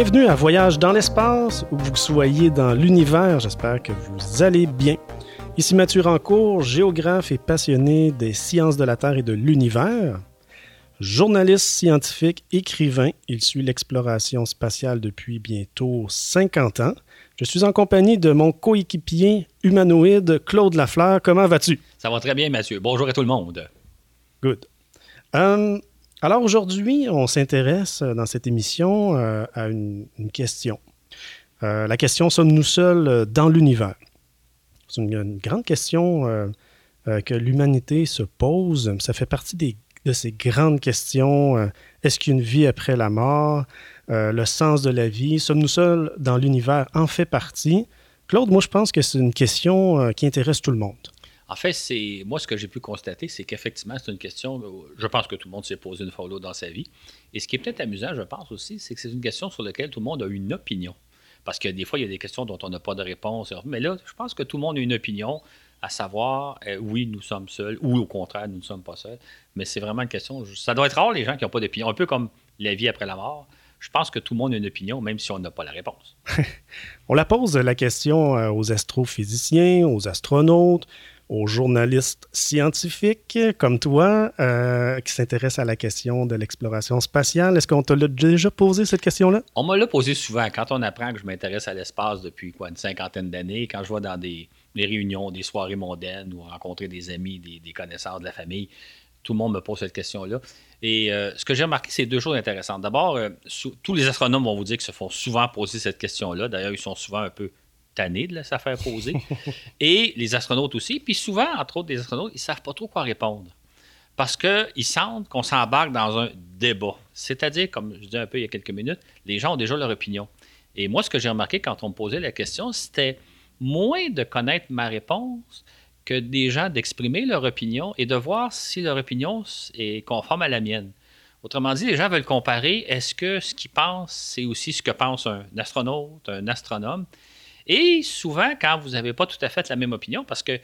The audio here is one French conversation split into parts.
Bienvenue à Voyage dans l'espace, où vous soyez dans l'univers, j'espère que vous allez bien. Ici Mathieu Rancourt, géographe et passionné des sciences de la Terre et de l'univers. Journaliste scientifique, écrivain, il suit l'exploration spatiale depuis bientôt 50 ans. Je suis en compagnie de mon coéquipier humanoïde Claude Lafleur. Comment vas-tu? Ça va très bien, Mathieu. Bonjour à tout le monde. Good. Euh, alors aujourd'hui, on s'intéresse dans cette émission euh, à une, question. Euh, la question sommes-nous seuls dans l'univers? C'est une, grande question que l'humanité se pose. Ça fait partie de ces grandes questions. Est-ce qu'il y a une vie après la mort Le sens de la vie Sommes-nous seuls dans l'univers En fait partie? Claude, moi je pense que c'est une question qui intéresse tout le monde. En fait, c'est moi ce que j'ai pu constater, c'est qu'effectivement, c'est une question, je pense que tout le monde s'est posé une fois ou l'autre dans sa vie. Et ce qui est peut-être amusant, je pense aussi, c'est que c'est une question sur laquelle tout le monde a une opinion. Parce que des fois, il y a des questions dont on n'a pas de réponse. Mais là, je pense que tout le monde a une opinion, à savoir, euh, oui, nous sommes seuls, ou au contraire, nous ne sommes pas seuls. Mais c'est vraiment une question, ça doit être rare les gens qui n'ont pas d'opinion, un peu comme la vie après la mort je pense que tout le monde a une opinion, même si on n'a pas la réponse. on la pose la question euh, aux astrophysiciens, aux astronautes, aux journalistes scientifiques comme toi euh, qui s'intéressent à la question de l'exploration spatiale. Est-ce qu'on t'a déjà posé cette question-là? On me l'a posé souvent. Quand on apprend que je m'intéresse à l'espace depuis quoi, une cinquantaine d'années, quand je vais dans des, réunions, des soirées mondaines ou rencontrer des amis, des, connaissances de la famille, tout le monde me pose cette question-là. Et euh, ce que j'ai remarqué, c'est deux choses intéressantes. D'abord, euh, tous les astronomes vont vous dire qu'ils se font souvent poser cette question-là. D'ailleurs, ils sont souvent un peu tannés de la faire poser. Et les astronautes aussi. Puis souvent, entre autres, les astronautes, ils ne savent pas trop quoi répondre. Parce qu'ils sentent qu'on s'embarque dans un débat. C'est-à-dire, comme je disais un peu il y a quelques minutes, les gens ont déjà leur opinion. Et moi, ce que j'ai remarqué quand on me posait la question, c'était moins de connaître ma réponse que des gens d'exprimer leur opinion et de voir si leur opinion est conforme à la mienne. Autrement dit, les gens veulent comparer est-ce que ce qu'ils pensent, c'est aussi ce que pense un astronaute, un astronome? Et souvent, quand vous n'avez pas tout à fait la même opinion, parce que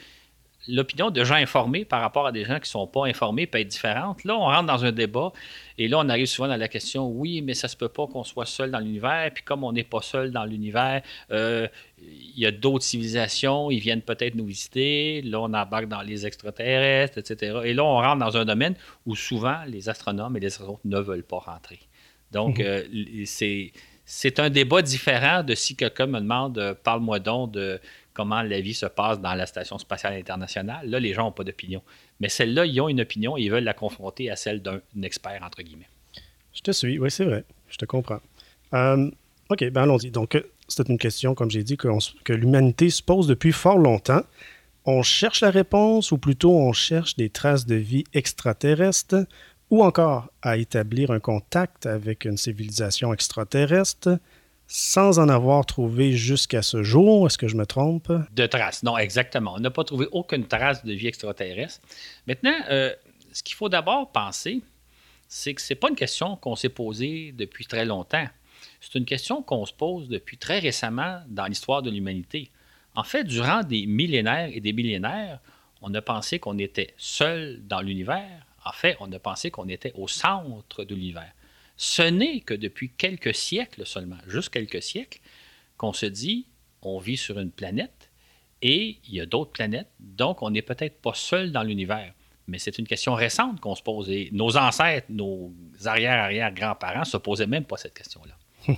l'opinion de gens informés par rapport à des gens qui ne sont pas informés peut être différente. Là, on rentre dans un débat et là, on arrive souvent dans la question oui, mais ça ne se peut pas qu'on soit seul dans l'univers. Puis comme on n'est pas seul dans l'univers, euh, il y a d'autres civilisations, ils viennent peut-être nous visiter. Là, on embarque dans les extraterrestres, etc. Et là, on rentre dans un domaine où souvent les astronomes et les astronautes ne veulent pas rentrer. Donc, mhm. euh, c'est c'est un débat différent de si quelqu'un me demande euh, parle-moi donc de comment la vie se passe dans la Station spatiale internationale. Là, les gens n'ont pas d'opinion. Mais celle-là, ils ont une opinion et ils veulent la confronter à celle d'un expert, entre guillemets. Je te suis, oui, c'est vrai. Je te comprends. Euh, OK, ben allons-y. Donc, euh, c'est une question, comme j'ai dit, que, l'humanité se pose depuis fort longtemps. On cherche la réponse, ou plutôt on cherche des traces de vie extraterrestres? Ou encore à établir un contact avec une civilisation extraterrestre sans en avoir trouvé jusqu'à ce jour. Est-ce que je me trompe? De traces, non, exactement. On n'a pas trouvé aucune trace de vie extraterrestre. Maintenant, euh, ce qu'il faut d'abord penser, c'est que ce n'est pas une question qu'on s'est posée depuis très longtemps. C'est une question qu'on se pose depuis très récemment dans l'histoire de l'humanité. En fait, durant des millénaires et des millénaires, on a pensé qu'on était seul dans l'univers, en fait, on a pensé qu'on était au centre de l'univers. Ce n'est que depuis quelques siècles seulement, juste quelques siècles, qu'on se dit, on vit sur une planète et il y a d'autres planètes, donc on n'est peut-être pas seul dans l'univers. Mais c'est une question récente qu'on se pose. Et nos ancêtres, nos arrière-arrière-grands-parents ne se posaient même pas cette question-là.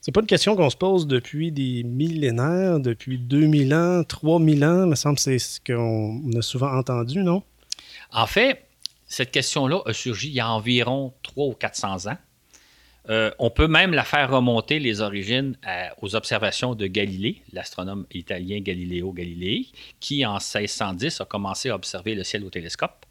C'est pas une question qu'on se pose depuis des millénaires, depuis 2000 ans, 3000 ans, il me semble que c'est ce qu'on a souvent entendu, non? En fait, cette question-là a surgi il y a environ 300 ou 400 ans. Euh, on peut même la faire remonter les origines aux observations de Galilée, l'astronome italien Galileo Galilei, qui en 1610 a commencé à observer le ciel au télescope.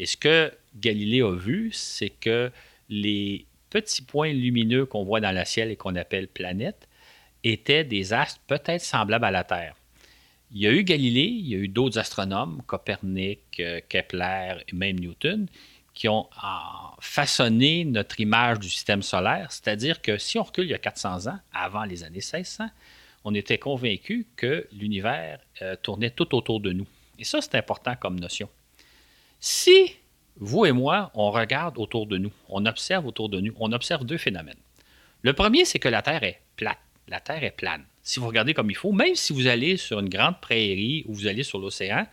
Et ce que Galilée a vu, c'est que les petits points lumineux qu'on voit dans le ciel et qu'on appelle planètes étaient des astres peut-être semblables à la Terre. Il y a eu Galilée, il y a eu d'autres astronomes, Copernic, euh, Kepler et même Newton, qui ont façonné notre image du système solaire. C'est-à-dire que si on recule il y a 400 ans, avant les années 1600, on était convaincu que l'univers euh, tournait tout autour de nous. Et ça, c'est important comme notion. Si vous et moi, on regarde autour de nous, on observe autour de nous, on observe deux phénomènes. Le premier, c'est que la Terre est plate. La Terre est plane. Si vous regardez comme il faut, même si vous allez sur une grande prairie ou vous allez sur l'océan,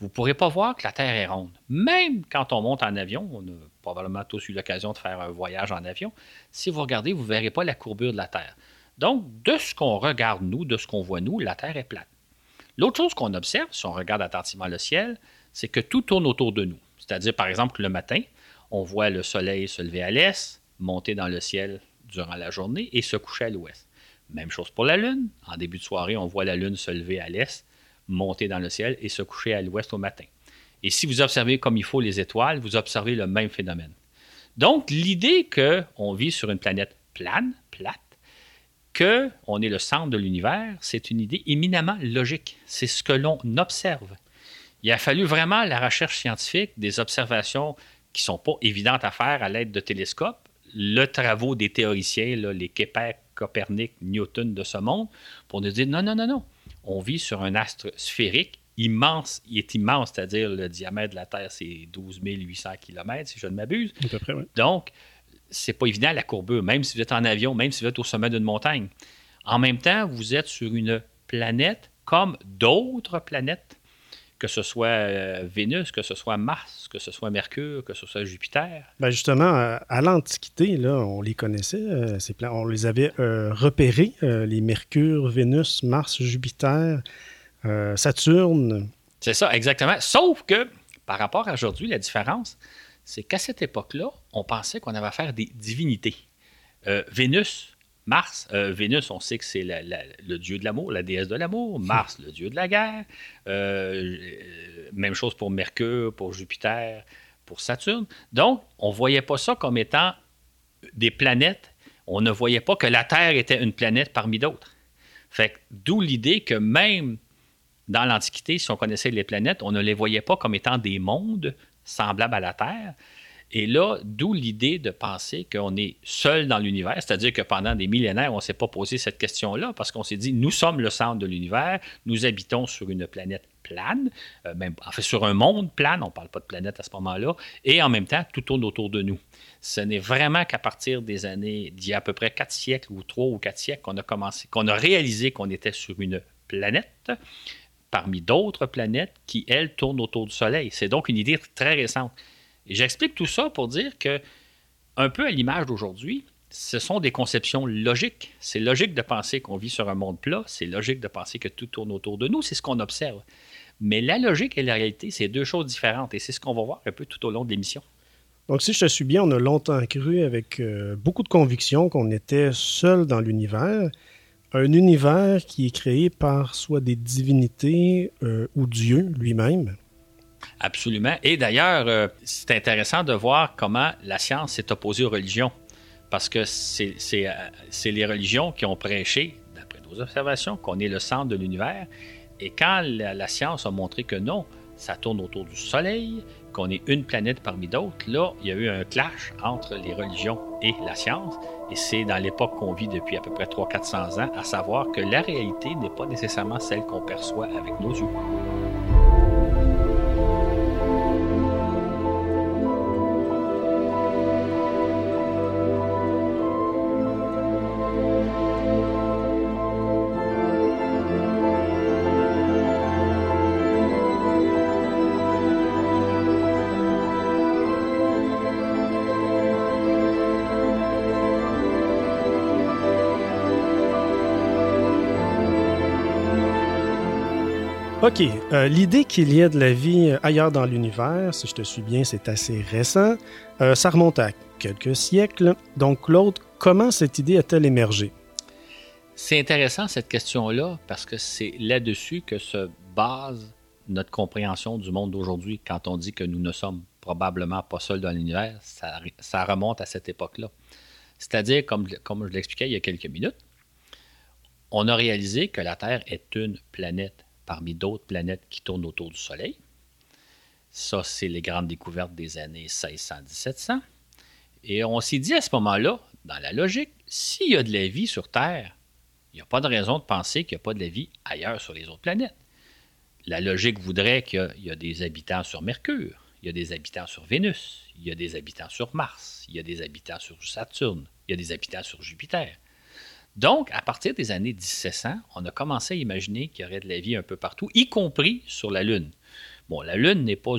vous ne pourrez pas voir que la Terre est ronde. Même quand on monte en avion, on a probablement tous eu l'occasion de faire un voyage en avion, si vous regardez, vous ne verrez pas la courbure de la Terre. Donc, de ce qu'on regarde nous, de ce qu'on voit nous, la Terre est plate. L'autre chose qu'on observe, si on regarde attentivement le ciel, c'est que tout tourne autour de nous. C'est-à-dire, par exemple, le matin, on voit le soleil se lever à l'est, monter dans le ciel durant la journée et se coucher à l'ouest. Même chose pour la Lune. En début de soirée, on voit la Lune se lever à l'est, monter dans le ciel et se coucher à l'ouest au matin. Et si vous observez comme il faut les étoiles, vous observez le même phénomène. Donc, l'idée qu'on vit sur une planète plane, plate, qu'on est le centre de l'univers, c'est une idée éminemment logique. C'est ce que l'on observe. Il a fallu vraiment la recherche scientifique, des observations qui ne sont pas évidentes à faire à l'aide de télescopes, le travaux des théoriciens, les Kepler, Copernic, Newton de ce monde, pour nous dire non, non, non, non. On vit sur un astre sphérique immense. Il est immense, c'est-à-dire le diamètre de la Terre, c'est 12 800 km, si je ne m'abuse. À peu près, oui. Donc, c'est pas évident la courbure, même si vous êtes en avion, même si vous êtes au sommet d'une montagne. En même temps, vous êtes sur une planète comme d'autres planètes que ce soit euh, Vénus, que ce soit Mars, que ce soit Mercure, que ce soit Jupiter. Ben justement, euh, à l'Antiquité, là, on les connaissait, euh, ces on les avait repérés, les Mercure, Vénus, Mars, Jupiter, Saturne. C'est ça, exactement. Sauf que, par rapport à aujourd'hui, la différence, c'est qu'à cette époque-là, on pensait qu'on avait affaire des divinités. Vénus, Mars, euh, Vénus, on sait que c'est le dieu de l'amour, la déesse de l'amour. Mars, le dieu de la guerre. Euh, même chose pour Mercure, pour Jupiter, pour Saturne. Donc, on ne voyait pas ça comme étant des planètes. On ne voyait pas que la Terre était une planète parmi d'autres. Fait d'où l'idée que même dans l'Antiquité, si on connaissait les planètes, on ne les voyait pas comme étant des mondes semblables à la Terre, et là, d'où l'idée de penser qu'on est seul dans l'univers, c'est-à-dire que pendant des millénaires, on ne s'est pas posé cette question-là parce qu'on s'est dit, nous sommes le centre de l'univers, nous habitons sur une planète plane, euh, sur un monde plane, on ne parle pas de planète à ce moment-là, et en même temps, tout tourne autour de nous. Ce n'est vraiment qu'à partir des années d'il y a à peu près quatre siècles ou trois ou quatre siècles qu'on a commencé, qu'on a réalisé qu'on était sur une planète parmi d'autres planètes qui, elles, tournent autour du Soleil. C'est donc une idée très récente. Et j'explique tout ça pour dire que, un peu à l'image d'aujourd'hui, ce sont des conceptions logiques. C'est logique de penser qu'on vit sur un monde plat, c'est logique de penser que tout tourne autour de nous, c'est ce qu'on observe. Mais la logique et la réalité, c'est deux choses différentes et c'est ce qu'on va voir un peu tout au long de l'émission. Donc, si je te suis bien, on a longtemps cru avec euh, beaucoup de conviction qu'on était seul dans l'univers, un univers qui est créé par soit des divinités euh, ou Dieu lui-même. Absolument. Et d'ailleurs, euh, c'est intéressant de voir comment la science s'est opposée aux religions. Parce que c'est euh, les religions qui ont prêché, d'après nos observations, qu'on est le centre de l'univers. Et quand la, science a montré que non, ça tourne autour du Soleil, qu'on est une planète parmi d'autres, là, il y a eu un clash entre les religions et la science. Et c'est dans l'époque qu'on vit depuis à peu près 300-400 ans, à savoir que la réalité n'est pas nécessairement celle qu'on perçoit avec nos yeux. OK. Euh, l'idée qu'il y ait de la vie ailleurs dans l'univers, si je te suis bien, c'est assez récent. Euh, ça remonte à quelques siècles. Donc, Claude, comment cette idée a-t-elle émergé? C'est intéressant cette question-là parce que c'est là-dessus que se base notre compréhension du monde d'aujourd'hui quand on dit que nous ne sommes probablement pas seuls dans l'univers. Ça, remonte à cette époque-là. C'est-à-dire, comme je l'expliquais il y a quelques minutes, on a réalisé que la Terre est une planète parmi d'autres planètes qui tournent autour du Soleil. Ça, c'est les grandes découvertes des années 1600-1700. Et on s'est dit à ce moment-là, dans la logique, s'il y a de la vie sur Terre, il n'y a pas de raison de penser qu'il n'y a pas de la vie ailleurs sur les autres planètes. La logique voudrait qu'il y a des habitants sur Mercure, il y a des habitants sur Vénus, il y a des habitants sur Mars, il y a des habitants sur Saturne, il y a des habitants sur Jupiter. Donc, à partir des années 1700, on a commencé à imaginer qu'il y aurait de la vie un peu partout, y compris sur la Lune. Bon, la Lune n'est pas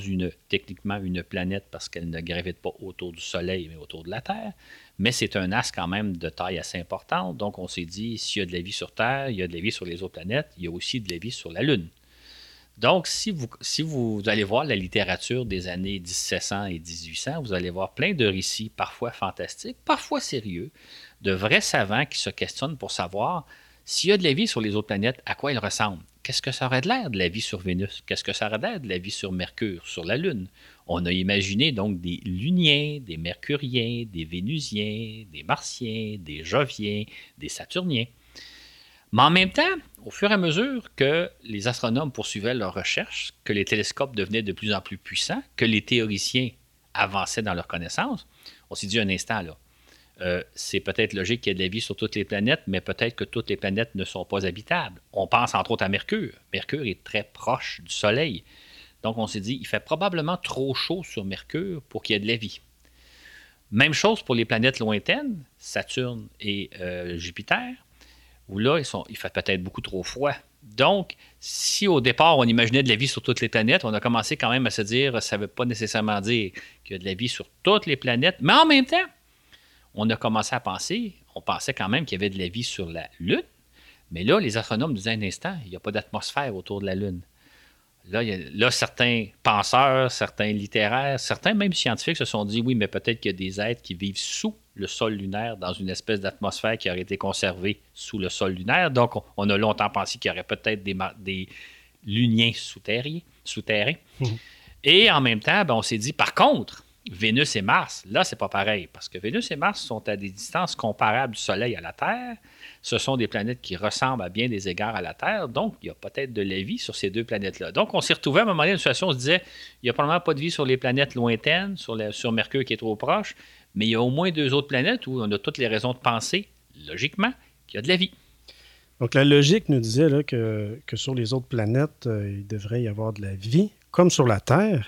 techniquement une planète parce qu'elle ne gravite pas autour du Soleil, mais autour de la Terre, mais c'est un as quand même de taille assez importante. Donc, on s'est dit, s'il y a de la vie sur Terre, il y a de la vie sur les autres planètes, il y a aussi de la vie sur la Lune. Donc, si vous, si vous allez voir la littérature des années 1700 et 1800, vous allez voir plein de récits, parfois fantastiques, parfois sérieux, de vrais savants qui se questionnent pour savoir s'il y a de la vie sur les autres planètes, à quoi elle ressemble. Qu'est-ce que ça aurait de l'air de la vie sur Vénus? Qu'est-ce que ça aurait de l'air de la vie sur Mercure, sur la Lune? On a imaginé donc des Luniens, des Mercuriens, des Vénusiens, des Martiens, des Joviens, des Saturniens. Mais en même temps, au fur et à mesure que les astronomes poursuivaient leurs recherches, que les télescopes devenaient de plus en plus puissants, que les théoriciens avançaient dans leurs connaissances, on s'est dit un instant là. Euh, c'est peut-être logique qu'il y ait de la vie sur toutes les planètes, mais peut-être que toutes les planètes ne sont pas habitables. On pense entre autres à Mercure. Mercure est très proche du Soleil. Donc on s'est dit, il fait probablement trop chaud sur Mercure pour qu'il y ait de la vie. Même chose pour les planètes lointaines, Saturne et euh, Jupiter où là, il fait peut-être beaucoup trop froid. Donc, si au départ, on imaginait de la vie sur toutes les planètes, on a commencé quand même à se dire, ça ne veut pas nécessairement dire qu'il y a de la vie sur toutes les planètes, mais en même temps, on a commencé à penser, on pensait quand même qu'il y avait de la vie sur la Lune, mais là, les astronomes disaient un instant, il n'y a pas d'atmosphère autour de la Lune. Là, là, certains penseurs, certains littéraires, certains même scientifiques se sont dit, oui, mais peut-être qu'il y a des êtres qui vivent sous le sol lunaire dans une espèce d'atmosphère qui aurait été conservée sous le sol lunaire. Donc, on, a longtemps pensé qu'il y aurait peut-être des, des luniens souterrains. souterrains. Mmh. Et en même temps, ben, on s'est dit, par contre, Vénus et Mars, là, c'est pas pareil, parce que Vénus et Mars sont à des distances comparables du Soleil à la Terre. Ce sont des planètes qui ressemblent à bien des égards à la Terre, donc il y a peut-être de la vie sur ces deux planètes-là. Donc, on s'est retrouvé à un moment donné dans une situation où on se disait, il n'y a probablement pas de vie sur les planètes lointaines, sur, Mercure qui est trop proche, mais il y a au moins deux autres planètes où on a toutes les raisons de penser, logiquement, qu'il y a de la vie. Donc la logique nous disait que, sur les autres planètes, euh, il devrait y avoir de la vie, comme sur la Terre.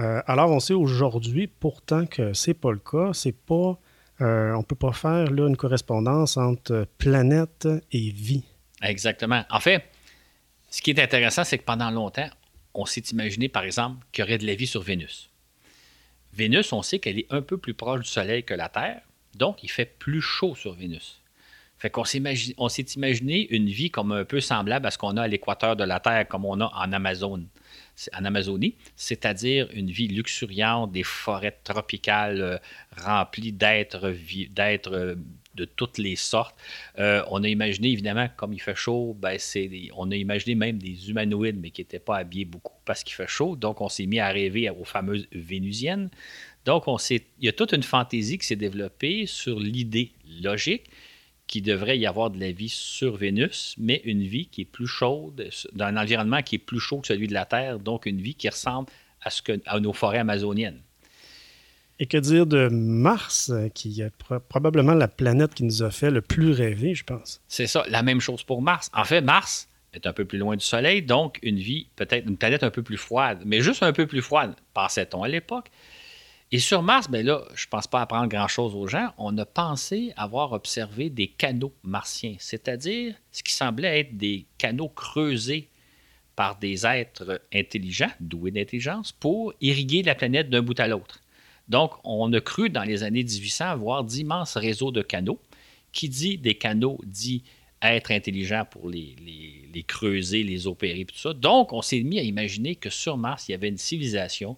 Euh, alors on sait aujourd'hui pourtant que c'est pas le cas. C'est pas, euh, on peut pas faire là, une correspondance entre planète et vie. Exactement. En fait, ce qui est intéressant, c'est que pendant longtemps, on s'est imaginé, par exemple, qu'il y aurait de la vie sur Vénus. Vénus, on sait qu'elle est un peu plus proche du Soleil que la Terre, donc il fait plus chaud sur Vénus. Fait qu'on s'est imaginé une vie comme un peu semblable à ce qu'on a à l'équateur de la Terre, comme on a en Amazon, en Amazonie, c'est-à-dire une vie luxuriante, des forêts tropicales euh, remplies d'êtres, d'êtres de toutes les sortes. Euh, on a imaginé, évidemment, comme il fait chaud, ben, on a imaginé même des humanoïdes, mais qui n'étaient pas habillés beaucoup parce qu'il fait chaud. Donc, on s'est mis à rêver aux fameuses vénusiennes. Donc, on il y a toute une fantaisie qui s'est développée sur l'idée logique qu'il devrait y avoir de la vie sur Vénus, mais une vie qui est plus chaude, dans un environnement qui est plus chaud que celui de la Terre, donc une vie qui ressemble à, ce que, à nos forêts amazoniennes. Et que dire de Mars, qui est probablement la planète qui nous a fait le plus rêver, je pense? C'est ça, la même chose pour Mars. En fait, Mars est un peu plus loin du Soleil, donc une vie, peut-être une planète un peu plus froide, mais juste un peu plus froide, pensait-on à l'époque. Et sur Mars, ben là, je ne pense pas apprendre grand-chose aux gens. On a pensé avoir observé des canaux martiens, c'est-à-dire ce qui semblait être des canaux creusés par des êtres intelligents, doués d'intelligence, pour irriguer la planète d'un bout à l'autre. Donc, on a cru dans les années 1800 avoir d'immenses réseaux de canaux. Qui dit des canaux dit être intelligent pour les, creuser, les opérer, tout ça. Donc, on s'est mis à imaginer que sur Mars, il y avait une civilisation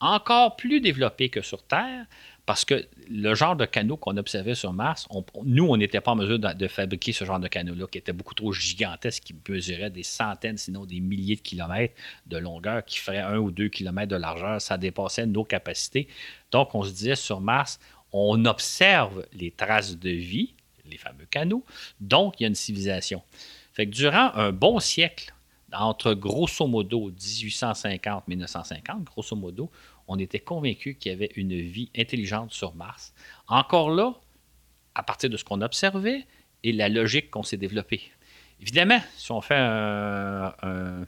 encore plus développée que sur Terre, parce que le genre de canaux qu'on observait sur Mars, nous, on n'était pas en mesure de, fabriquer ce genre de canaux-là, qui était beaucoup trop gigantesque, qui mesurait des centaines, sinon des milliers de kilomètres de longueur, qui ferait un ou deux kilomètres de largeur. Ça dépassait nos capacités. Donc, on se disait sur Mars, on observe les traces de vie, les fameux canaux, donc il y a une civilisation. Fait que durant un bon siècle, entre grosso modo 1850-1950, grosso modo, on était convaincu qu'il y avait une vie intelligente sur Mars. Encore là, à partir de ce qu'on observait et la logique qu'on s'est développée. Évidemment, si on fait un,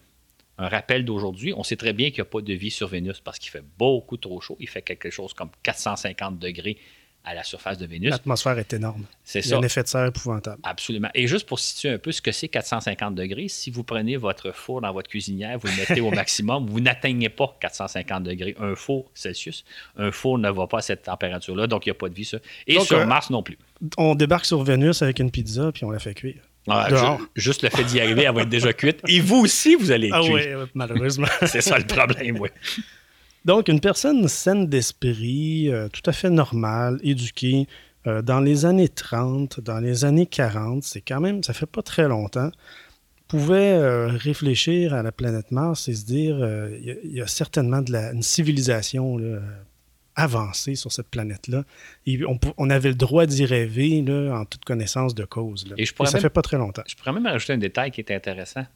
rappel d'aujourd'hui, on sait très bien qu'il n'y a pas de vie sur Vénus parce qu'il fait beaucoup trop chaud. Il fait quelque chose comme 450 degrés à la surface de Vénus. L'atmosphère est énorme. C'est ça. un effet de serre épouvantable. Absolument. Et juste pour situer un peu ce que c'est 450 degrés, si vous prenez votre four dans votre cuisinière, vous le mettez au maximum, vous n'atteignez pas 450 degrés. Un four Celsius, un four ne va pas à cette température-là, donc il n'y a pas de vie, ça. Et Donc, sur euh, Mars non plus. On débarque sur Vénus avec une pizza, puis on la fait cuire. Ah, juste le fait d'y arriver, elle va être déjà cuite. Et vous aussi, vous allez être Ah oui, malheureusement. C'est ça le problème, oui. Donc, une personne saine d'esprit, euh, tout à fait normale, éduquée, euh, dans les années 30, dans les années 40, c'est quand même, ça fait pas très longtemps, pouvait euh, réfléchir à la planète Mars et se dire, il y a- il y, a certainement de la, une civilisation là, avancée sur cette planète-là. On, avait le droit d'y rêver là, en toute connaissance de cause. là. Et je ça même- fait pas très longtemps. Je pourrais même rajouter un détail qui est intéressant.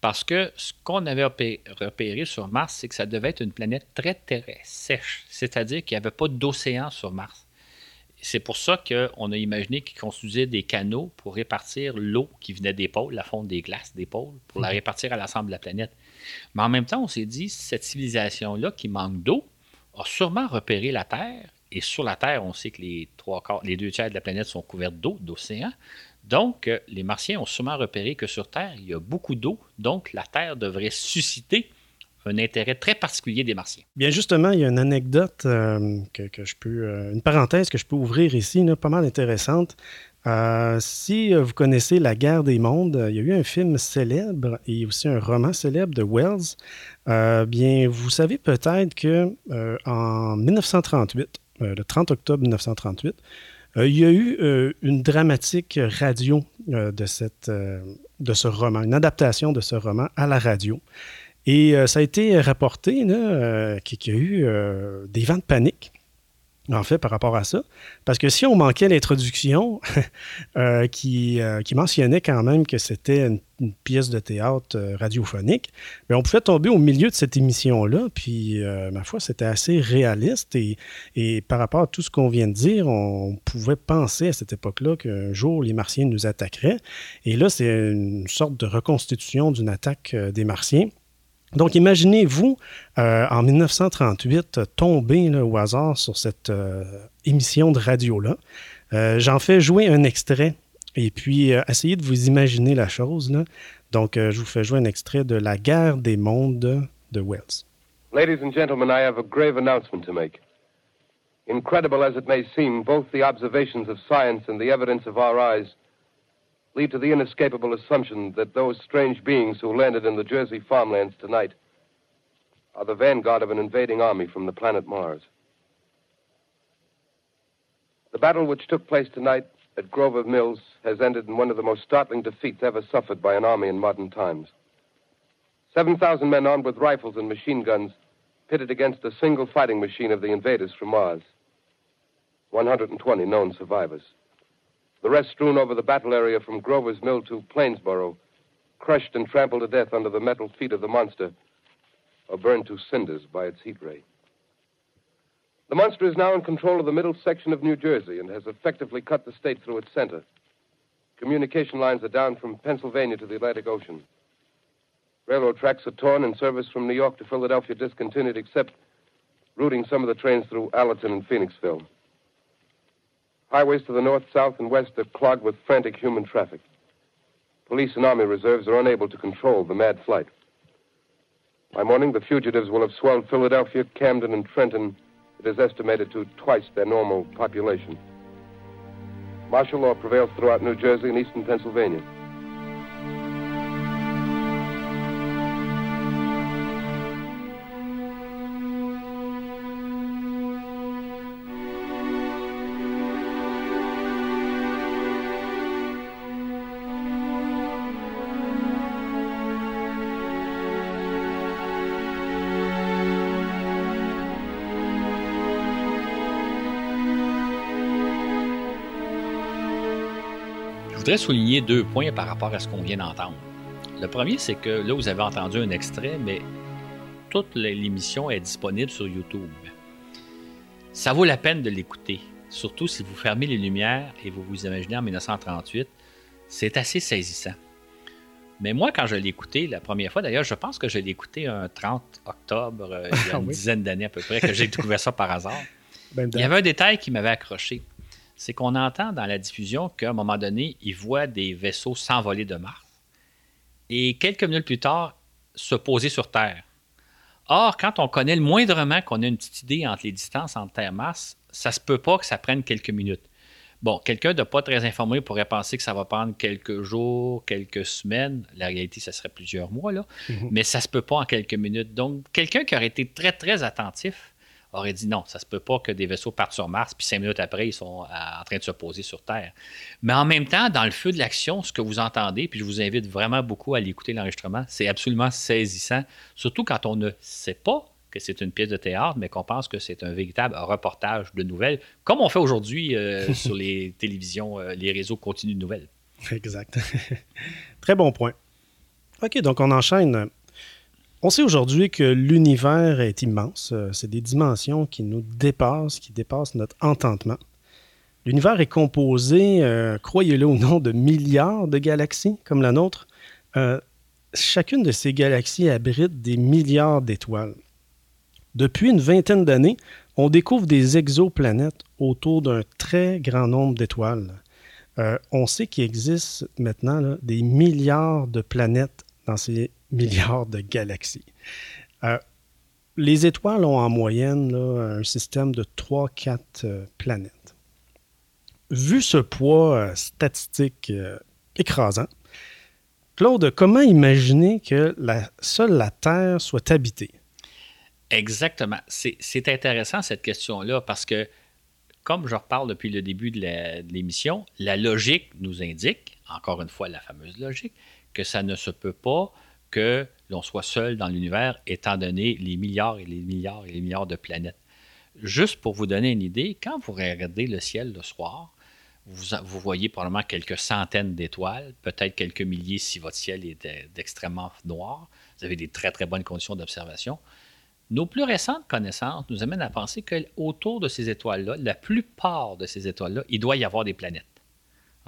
Parce que ce qu'on avait repé- repéré sur Mars, c'est que ça devait être une planète très, très sèche. C'est-à-dire qu'il n'y avait pas d'océan sur Mars. C'est pour ça qu'on a imaginé qu'ils construisaient des canaux pour répartir l'eau qui venait des pôles, la fonte des glaces des pôles, pour la répartir à l'ensemble de la planète. Mais en même temps, on s'est dit, cette civilisation-là qui manque d'eau a sûrement repéré la Terre. Et sur la Terre, on sait que les, trois quarts, les deux tiers de la planète sont couverts d'eau, d'océan. Donc, euh, les Martiens ont sûrement repéré que sur Terre, il y a beaucoup d'eau. Donc, la Terre devrait susciter un intérêt très particulier des Martiens. Bien justement, il y a une anecdote euh, que, je peux, euh, une parenthèse que je peux ouvrir ici, pas mal intéressante. Si vous connaissez La guerre des mondes, il y a eu un film célèbre et aussi un roman célèbre de Wells. Bien, vous savez peut-être que en 1938, euh, le 30 octobre 1938, euh, il y a eu euh, une dramatique radio euh, de, cette, euh, de ce roman, une adaptation de ce roman à la radio. Et euh, ça a été rapporté euh, qu'il y a eu euh, des vents de panique, en fait, par rapport à ça. Parce que si on manquait l'introduction euh, qui, euh, qui mentionnait quand même que c'était une, pièce de théâtre euh, radiophonique, bien, on pouvait tomber au milieu de cette émission-là. Puis, ma foi, c'était assez réaliste. Et, par rapport à tout ce qu'on vient de dire, on pouvait penser à cette époque-là qu'un jour, les Martiens nous attaqueraient. Et là, c'est une sorte de reconstitution d'une attaque des Martiens. Donc, imaginez-vous, euh, en 1938, tomber là, au hasard sur cette euh, émission de radio-là. Euh, J'en fais jouer un extrait et puis euh, essayez de vous imaginer la chose. Là. Donc, euh, je vous fais jouer un extrait de La guerre des mondes de Wells. Ladies and gentlemen, I have a grave announcement to make. Incredible as it may seem, both the observations of science and the evidence of our eyes lead to the inescapable assumption that those strange beings who landed in the Jersey farmlands tonight are the vanguard of an invading army from the planet Mars. The battle which took place tonight at Grover Mills has ended in one of the most startling defeats ever suffered by an army in modern times. 7,000 men armed with rifles and machine guns pitted against a single fighting machine of the invaders from Mars. 120 known survivors. The rest strewn over the battle area from Grover's Mill to Plainsboro, crushed and trampled to death under the metal feet of the monster, or burned to cinders by its heat ray. The monster is now in control of the middle section of New Jersey and has effectively cut the state through its center. Communication lines are down from Pennsylvania to the Atlantic Ocean. Railroad tracks are torn and service from New York to Philadelphia discontinued, except routing some of the trains through Allerton and Phoenixville. Highways to the north, south, and west are clogged with frantic human traffic. Police and Army reserves are unable to control the mad flight. By morning, the fugitives will have swelled Philadelphia, Camden, and Trenton, it is estimated to twice their normal population. Martial law prevails throughout New Jersey and eastern Pennsylvania. Voudrais souligner deux points par rapport à ce qu'on vient d'entendre. Le premier, c'est que là, vous avez entendu un extrait, mais toute l'émission est disponible sur YouTube. Ça vaut la peine de l'écouter, surtout si vous fermez les lumières et vous vous imaginez en 1938. C'est assez saisissant. Mais moi, quand je l'ai écouté la première fois, d'ailleurs, je pense que je l'ai écouté un 30 octobre, euh, il y a Ah une oui. dizaine d'années à peu près, que j'ai découvert ça par hasard. Ben, Il y avait un détail qui m'avait accroché. C'est qu'on entend dans la diffusion qu'à un moment donné, ils voient des vaisseaux s'envoler de Mars et quelques minutes plus tard, se poser sur Terre. Or, quand on connaît le moindrement qu'on a une petite idée entre les distances entre Terre et Mars, ça se peut pas que ça prenne quelques minutes. Bon, quelqu'un de pas très informé pourrait penser que ça va prendre quelques jours, quelques semaines. La réalité, ça serait plusieurs mois, là. Mais ça se peut pas en quelques minutes. Donc, quelqu'un qui aurait été très, très attentif aurait dit non, ça se peut pas que des vaisseaux partent sur Mars, puis cinq minutes après, ils sont à- en train de se poser sur Terre. Mais en même temps, dans le feu de l'action, ce que vous entendez, puis je vous invite vraiment beaucoup à aller écouter l'enregistrement, c'est absolument saisissant, surtout quand on ne sait pas que c'est une pièce de théâtre, mais qu'on pense que c'est un véritable reportage de nouvelles, comme on fait aujourd'hui euh, sur les télévisions, euh, les réseaux continus de nouvelles. Exact. Très bon point. OK, donc on enchaîne. On sait aujourd'hui que l'univers est immense. Euh, C'est des dimensions qui nous dépassent, qui dépassent notre entendement. L'univers est composé, euh, croyez-le ou non, de milliards de galaxies comme la nôtre. Euh, chacune de ces galaxies abrite des milliards d'étoiles. Depuis une vingtaine d'années, on découvre des exoplanètes autour d'un très grand nombre d'étoiles. On sait qu'il existe maintenant des milliards de planètes dans ces milliards de galaxies. Euh, les étoiles ont en moyenne un système de 3-4 euh, planètes. Vu ce poids euh, statistique écrasant, Claude, comment imaginer que seule la Terre soit habitée? Exactement. C'est intéressant cette question-là parce que, comme je reparle depuis le début de l'émission, la logique nous indique, encore une fois la fameuse logique, que ça ne se peut pas que l'on soit seul dans l'univers étant donné les milliards et les milliards et les milliards de planètes. Juste pour vous donner une idée, quand vous regardez le ciel le soir, vous, vous voyez probablement quelques centaines d'étoiles, peut-être quelques milliers si votre ciel est d'extrêmement noir. Vous avez des très très bonnes conditions d'observation. Nos plus récentes connaissances nous amènent à penser qu'autour de ces étoiles-là, la plupart de ces étoiles-là, il doit y avoir des planètes.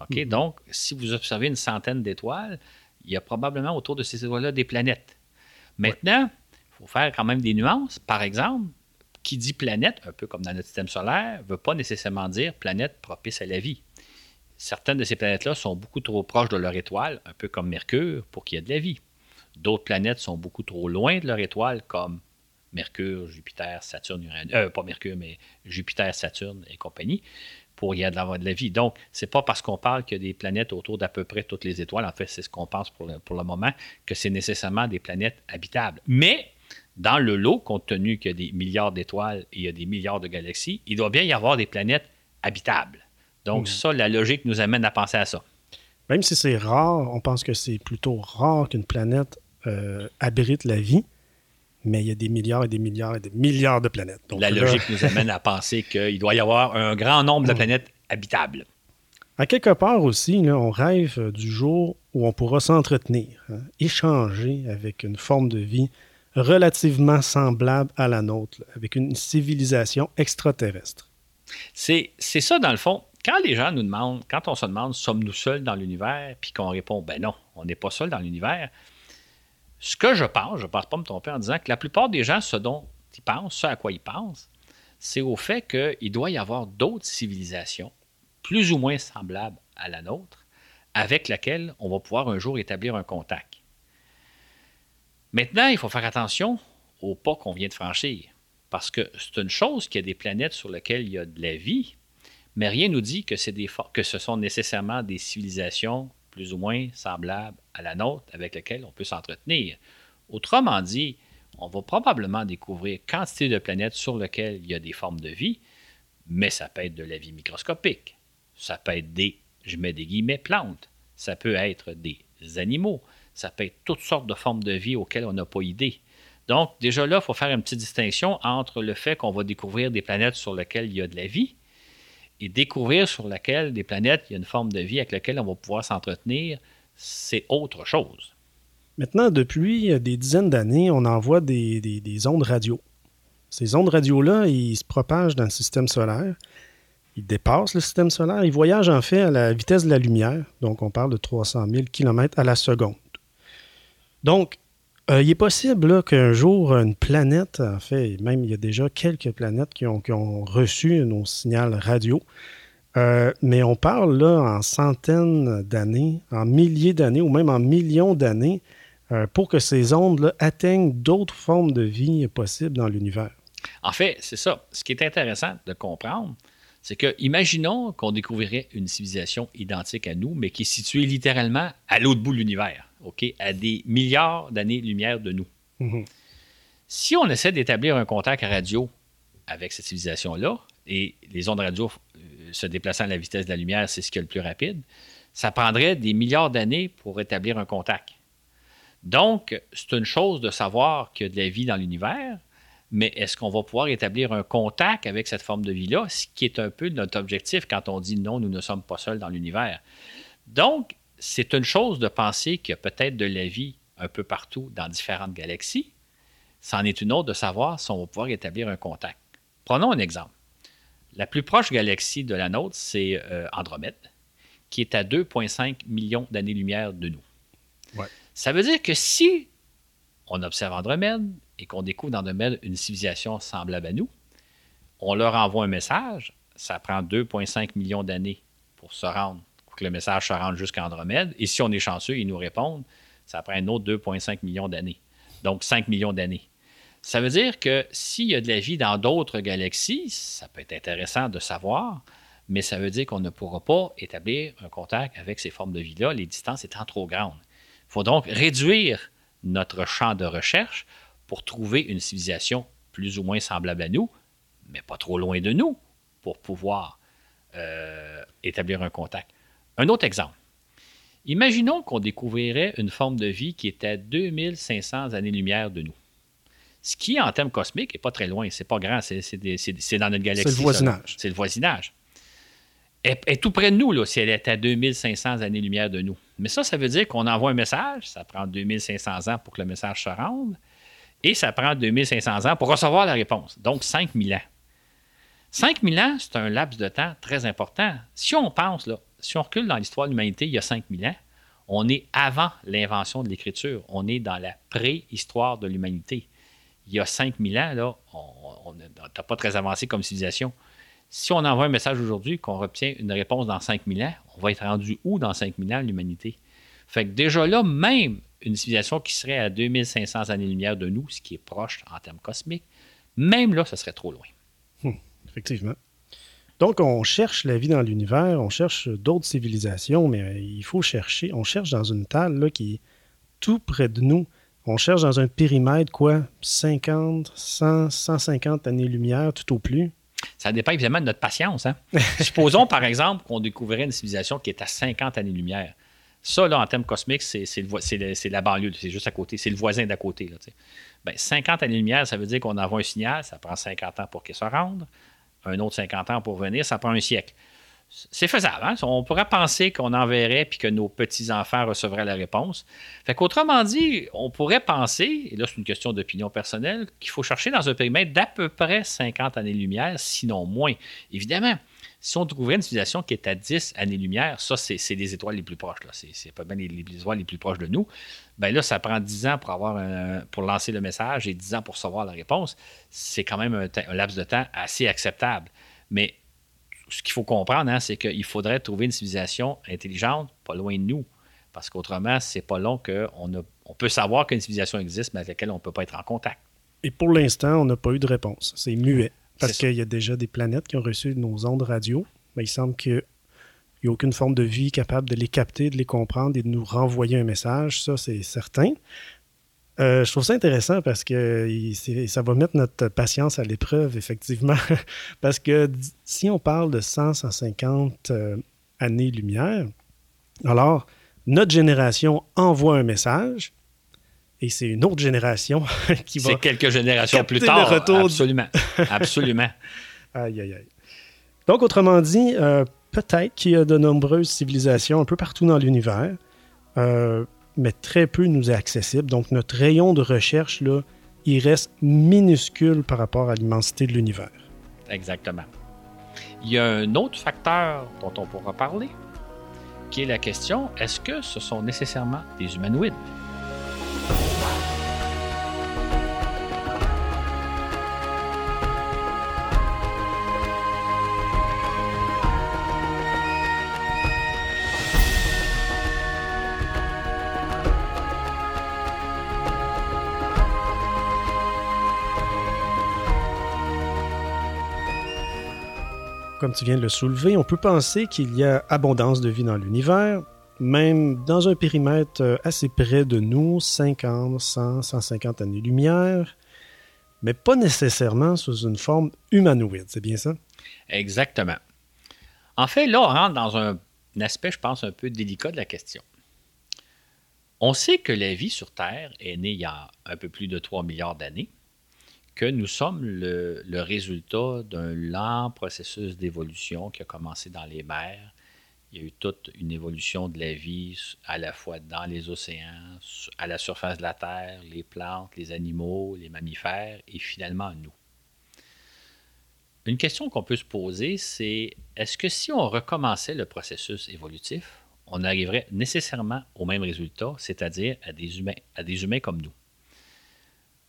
OK? Donc, si vous observez une centaine d'étoiles, il y a probablement autour de ces étoiles-là des planètes. Maintenant, il faut faire quand même des nuances. Par exemple, qui dit planète, un peu comme dans notre système solaire, ne veut pas nécessairement dire planète propice à la vie. Certaines de ces planètes-là sont beaucoup trop proches de leur étoile, un peu comme Mercure, pour qu'il y ait de la vie. D'autres planètes sont beaucoup trop loin de leur étoile, comme Mercure, Jupiter, Saturne, Uranus, euh, pas Mercure, mais Jupiter, Saturne et compagnie, pour y avoir de la vie. Donc, c'est pas parce qu'on parle qu'il y a des planètes autour d'à peu près toutes les étoiles, en fait, c'est ce qu'on pense pour le, pour le moment, que c'est nécessairement des planètes habitables. Mais, dans le lot, compte tenu qu'il y a des milliards d'étoiles et il y a des milliards de galaxies, il doit bien y avoir des planètes habitables. Donc, ça, la logique nous amène à penser à ça. Même si c'est rare, on pense que c'est plutôt rare qu'une planète euh, abrite la vie, mais il y a des milliards et des milliards et des milliards de planètes. Donc la là, logique nous amène à penser qu'il doit y avoir un grand nombre de planètes habitables. À quelque part aussi, là, on rêve du jour où on pourra s'entretenir, hein, échanger avec une forme de vie relativement semblable à la nôtre, là, avec une civilisation extraterrestre. C'est c'est ça, dans le fond. Quand les gens nous demandent, quand on se demande sommes-nous seuls dans l'univers, puis qu'on répond ben non, on n'est pas seul dans l'univers, ce que je pense, je ne pense pas me tromper en disant que la plupart des gens, ce dont ils pensent, ce à quoi ils pensent, c'est au fait qu'il doit y avoir d'autres civilisations, plus ou moins semblables à la nôtre, avec laquelle on va pouvoir un jour établir un contact. Maintenant, il faut faire attention au pas qu'on vient de franchir. Parce que c'est une chose qu'il y a des planètes sur lesquelles il y a de la vie, mais rien ne nous dit que ce sont nécessairement des civilisations plus ou moins semblables à la nôtre avec lesquelles on peut s'entretenir. Autrement dit, on va probablement découvrir quantité de planètes sur lesquelles il y a des formes de vie, mais ça peut être de la vie microscopique. Ça peut être des, je mets des guillemets, plantes. Ça peut être des animaux. Ça peut être toutes sortes de formes de vie auxquelles on n'a pas idée. Donc, déjà là, il faut faire une petite distinction entre le fait qu'on va découvrir des planètes sur lesquelles il y a de la vie et découvrir sur laquelle des planètes, il y a une forme de vie avec laquelle on va pouvoir s'entretenir, c'est autre chose. Maintenant, depuis des dizaines d'années, on envoie des, des- des ondes radio. Ces ondes radio-là, ils se propagent dans le système solaire. Ils dépassent le système solaire. Ils voyagent en fait à la vitesse de la lumière. Donc, on parle de 300 000 km à la seconde. Donc, Euh, il est possible qu'un jour, une planète, en fait, même il y a déjà quelques planètes qui ont, reçu nos signaux radio. Euh, mais on parle là en centaines d'années, en milliers d'années ou même en millions d'années euh, pour que ces ondes atteignent d'autres formes de vie possibles dans l'univers. En fait, c'est ça. Ce qui est intéressant de comprendre, c'est que, imaginons qu'on découvrirait une civilisation identique à nous, mais qui est située littéralement à l'autre bout de l'univers, OK, à des milliards d'années-lumière de nous. Mhm. Si on essaie d'établir un contact radio avec cette civilisation-là, et les ondes radio euh, se déplaçant à la vitesse de la lumière, c'est ce qui est le plus rapide, ça prendrait des milliards d'années pour établir un contact. Donc, c'est une chose de savoir qu'il y a de la vie dans l'univers, mais est-ce qu'on va pouvoir établir un contact avec cette forme de vie-là, ce qui est un peu notre objectif quand on dit non, nous ne sommes pas seuls dans l'univers? Donc, c'est une chose de penser qu'il y a peut-être de la vie un peu partout dans différentes galaxies. C'en est une autre de savoir si on va pouvoir établir un contact. Prenons un exemple. La plus proche galaxie de la nôtre, c'est euh, Andromède, qui est à 2,5 millions d'années-lumière de nous. Ça veut dire que si on observe Andromède et qu'on découvre dans Andromède une civilisation semblable à nous, on leur envoie un message, ça prend 2,5 millions d'années pour se rendre, le message se rende jusqu'à Andromède. Et si on est chanceux, ils nous répondent, ça prend un autre 2,5 millions d'années. Donc 5 millions d'années. Ça veut dire que s'il y a de la vie dans d'autres galaxies, ça peut être intéressant de savoir, mais ça veut dire qu'on ne pourra pas établir un contact avec ces formes de vie-là, les distances étant trop grandes. Il faut donc réduire notre champ de recherche pour trouver une civilisation plus ou moins semblable à nous, mais pas trop loin de nous, pour pouvoir euh, établir un contact. Un autre exemple. Imaginons qu'on découvrirait une forme de vie qui était à 2500 années-lumière de nous. Ce qui, en termes cosmiques, n'est pas très loin. C'est pas grand. C'est dans notre galaxie. C'est le voisinage. C'est le voisinage. Elle est tout près de nous, là, si elle est à 2500 années-lumière de nous. Mais ça, ça veut dire qu'on envoie un message. Ça prend 2500 ans pour que le message se rende. Et ça prend 2500 ans pour recevoir la réponse. Donc, 5000 ans. 5000 ans, c'est un laps de temps très important. Si on pense, là, si on recule dans l'histoire de l'humanité il y a 5000 ans, on est avant l'invention de l'écriture. On est dans la préhistoire de l'humanité. Il y a 5000 ans, là, on n'a pas très avancé comme civilisation. Si on envoie un message aujourd'hui, qu'on obtient une réponse dans 5000 ans, on va être rendu où dans 5000 ans, l'humanité? Fait que déjà là, même une civilisation qui serait à 2500 années-lumière de nous, ce qui est proche en termes cosmiques, même là, ce serait trop loin. Hum, effectivement. Donc, on cherche la vie dans l'univers, on cherche d'autres civilisations, mais il faut chercher. On cherche dans une table là, qui est tout près de nous. On cherche dans un périmètre, quoi, 50, 100, 150 années-lumière, tout au plus. Ça dépend évidemment de notre patience. Hein. Supposons, par exemple, qu'on découvrait une civilisation qui est à 50 années-lumière. Ça, là, en termes cosmiques, c'est, la banlieue, c'est juste à côté, c'est le voisin d'à côté. ben, 50 années-lumière, ça veut dire qu'on envoie un signal, ça prend 50 ans pour qu'il se rende. Un autre 50 ans pour venir, ça prend un siècle. C'est faisable. Hein? On pourrait penser qu'on enverrait puis que nos petits-enfants recevraient la réponse. Fait qu'autrement dit, on pourrait penser, et là c'est une question d'opinion personnelle, qu'il faut chercher dans un périmètre d'à peu près 50 années-lumière, sinon moins. Évidemment, si on trouverait une civilisation qui est à 10 années-lumière, ça, c'est les étoiles les plus proches. C'est pas bien les, étoiles les plus proches de nous. Ben là, ça prend 10 ans pour, avoir pour lancer le message et 10 ans pour recevoir la réponse. C'est quand même un, laps de temps assez acceptable. Mais ce qu'il faut comprendre, hein, c'est qu'il faudrait trouver une civilisation intelligente, pas loin de nous. Parce qu'autrement, c'est pas long qu'on on peut savoir qu'une civilisation existe, mais avec laquelle on ne peut pas être en contact. Et pour l'instant, on n'a pas eu de réponse. C'est muet. Parce qu'il y a déjà des planètes qui ont reçu nos ondes radio, mais il semble qu'il n'y a aucune forme de vie capable de les capter, de les comprendre et de nous renvoyer un message. Ça, c'est certain. Euh, je trouve ça intéressant parce que ça va mettre notre patience à l'épreuve, effectivement. parce que si on parle de 100, 150 euh, années-lumière, alors notre génération envoie un message, et c'est une autre génération qui va. C'est quelques générations plus tard. Absolument. Absolument. aïe, aïe, aïe. Donc, autrement dit, euh, peut-être qu'il y a de nombreuses civilisations un peu partout dans l'univers, euh, mais très peu nous est accessible. Donc, notre rayon de recherche, là, il reste minuscule par rapport à l'immensité de l'univers. Exactement. Il y a un autre facteur dont on pourra parler, qui est la question est-ce que ce sont nécessairement des humanoïdes? Comme tu viens de le soulever, on peut penser qu'il y a abondance de vie dans l'univers, même dans un périmètre euh, assez près de nous, 50, 100, 150 années-lumière, mais pas nécessairement sous une forme humanoïde, c'est bien ça? Exactement. En fait, là, on rentre dans un, aspect, je pense, un peu délicat de la question. On sait que la vie sur Terre est née il y a un peu plus de 3 milliards d'années, que nous sommes le, résultat d'un lent processus d'évolution qui a commencé dans les mers. Il y a eu toute une évolution de la vie à la fois dans les océans, à la surface de la Terre, les plantes, les animaux, les mammifères et finalement nous. Une question qu'on peut se poser, c'est est-ce que si on recommençait le processus évolutif, on arriverait nécessairement au même résultat, c'est-à-dire à des humains comme nous?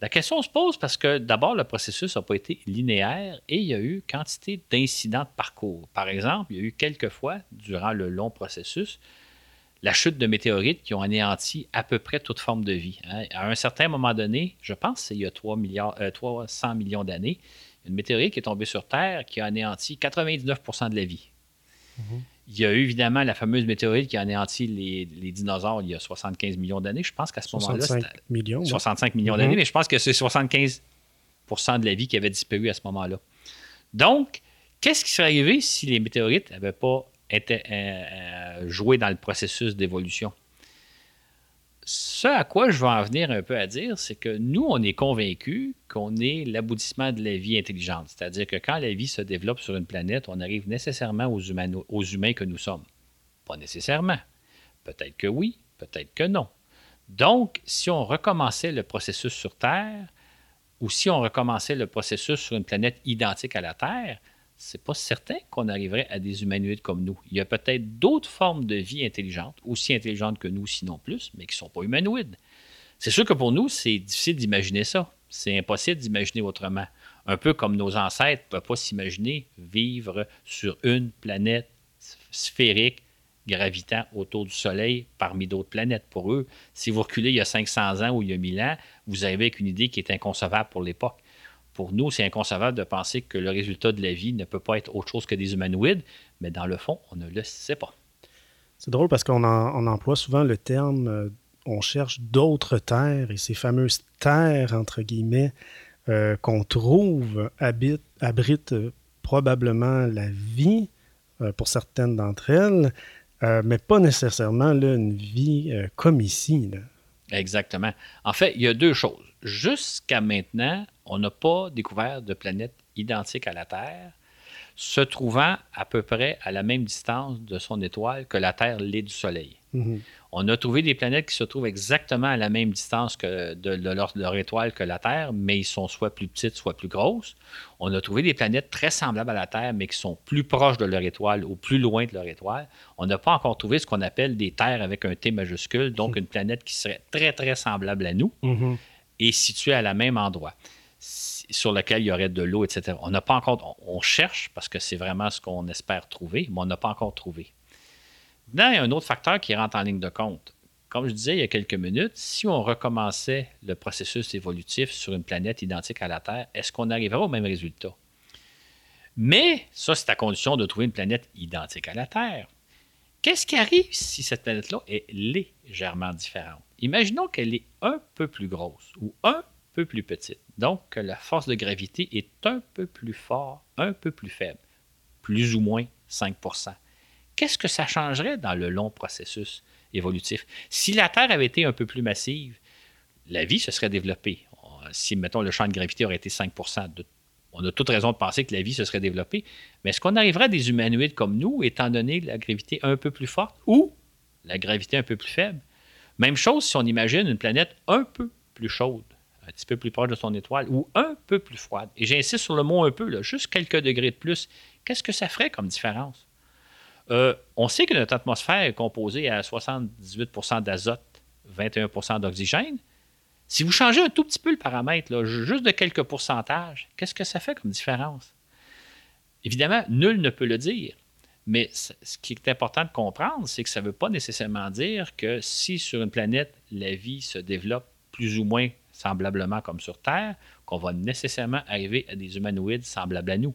La question se pose parce que d'abord, le processus n'a pas été linéaire et il y a eu quantité d'incidents de parcours. Par exemple, il y a eu quelques fois, durant le long processus, la chute de météorites qui ont anéanti à peu près toute forme de vie. Hein. À un certain moment donné, je pense il y a 3 milliards, 300 euh, millions d'années, une météorite est tombée sur Terre qui a anéanti 99% de la vie. Mhm. Il y a eu évidemment la fameuse météorite qui a anéanti les, dinosaures il y a 75 millions d'années. Je pense qu'à ce moment-là. 65 millions. 65 millions d'années, mhm. mais je pense que c'est 75% de la vie qui avait disparu à ce moment-là. Donc, qu'est-ce qui serait arrivé si les météorites n'avaient pas été euh, euh, joué dans le processus d'évolution? Ce à quoi je veux en venir un peu à dire, c'est que nous, on est convaincus qu'on est l'aboutissement de la vie intelligente. C'est-à-dire que quand la vie se développe sur une planète, on arrive nécessairement aux, aux humains que nous sommes. Pas nécessairement. Peut-être que oui, peut-être que non. Donc, si on recommençait le processus sur Terre, ou si on recommençait le processus sur une planète identique à la Terre, c'est pas certain qu'on arriverait à des humanoïdes comme nous. Il y a peut-être d'autres formes de vie intelligentes, aussi intelligentes que nous, sinon plus, mais qui ne sont pas humanoïdes. C'est sûr que pour nous, c'est difficile d'imaginer ça. C'est impossible d'imaginer autrement. Un peu comme nos ancêtres ne peuvent pas s'imaginer vivre sur une planète sphérique gravitant autour du Soleil parmi d'autres planètes. Pour eux, si vous reculez il y a 500 ans ou il y a 1000 ans, vous avez avec une idée qui est inconcevable pour l'époque pour nous, c'est inconcevable de penser que le résultat de la vie ne peut pas être autre chose que des humanoïdes, mais dans le fond, on ne le sait pas. C'est drôle parce qu'on emploie souvent le terme euh, on cherche d'autres terres et ces fameuses terres, entre guillemets, euh, qu'on trouve abritent euh, probablement la vie pour certaines d'entre elles, mais pas nécessairement une vie comme ici. Exactement. En fait, il y a deux choses. Jusqu'à maintenant, on n'a pas découvert de planète identique à la Terre, se trouvant à peu près à la même distance de son étoile que la Terre l'est du Soleil. Mhm. On a trouvé des planètes qui se trouvent exactement à la même distance que de, leur, étoile que la Terre, mais ils sont soit plus petites, soit plus grosses. On a trouvé des planètes très semblables à la Terre, mais qui sont plus proches de leur étoile ou plus loin de leur étoile. On n'a pas encore trouvé ce qu'on appelle des terres avec un T majuscule, donc une planète qui serait très, très semblable à nous mhm. et située à la même endroit sur lequel il y aurait de l'eau, etc. On n'a pas encore, on, cherche parce que c'est vraiment ce qu'on espère trouver, mais on n'a pas encore trouvé. Maintenant, il y a un autre facteur qui rentre en ligne de compte. Comme je disais il y a quelques minutes, si on recommençait le processus évolutif sur une planète identique à la Terre, est-ce qu'on arriverait au même résultat? Mais ça, c'est à condition de trouver une planète identique à la Terre. Qu'est-ce qui arrive si cette planète-là est légèrement différente? Imaginons qu'elle est un peu plus grosse ou un peu plus petite. Donc, la force de gravité est un peu plus forte, un peu plus faible, plus ou moins 5% Qu'est-ce que ça changerait dans le long processus évolutif? Si la Terre avait été un peu plus massive, la vie se serait développée. Si, mettons, le champ de gravité aurait été 5% on a toute raison de penser que la vie se serait développée. Mais est-ce qu'on arriverait à des humanoïdes comme nous, étant donné la gravité un peu plus forte ou la gravité un peu plus faible? Même chose si on imagine une planète un peu plus chaude un petit peu plus proche de son étoile ou un peu plus froide. Et j'insiste sur le mot un peu, là, juste quelques degrés de plus. Qu'est-ce que ça ferait comme différence? Euh, on sait que notre atmosphère est composée à 78% d'azote, 21% d'oxygène. Si vous changez un tout petit peu le paramètre, juste de quelques pourcentages, qu'est-ce que ça fait comme différence? Évidemment, nul ne peut le dire. Mais ce qui est important de comprendre, c'est que ça ne veut pas nécessairement dire que si sur une planète, la vie se développe plus ou moins semblablement comme sur Terre, qu'on va nécessairement arriver à des humanoïdes semblables à nous.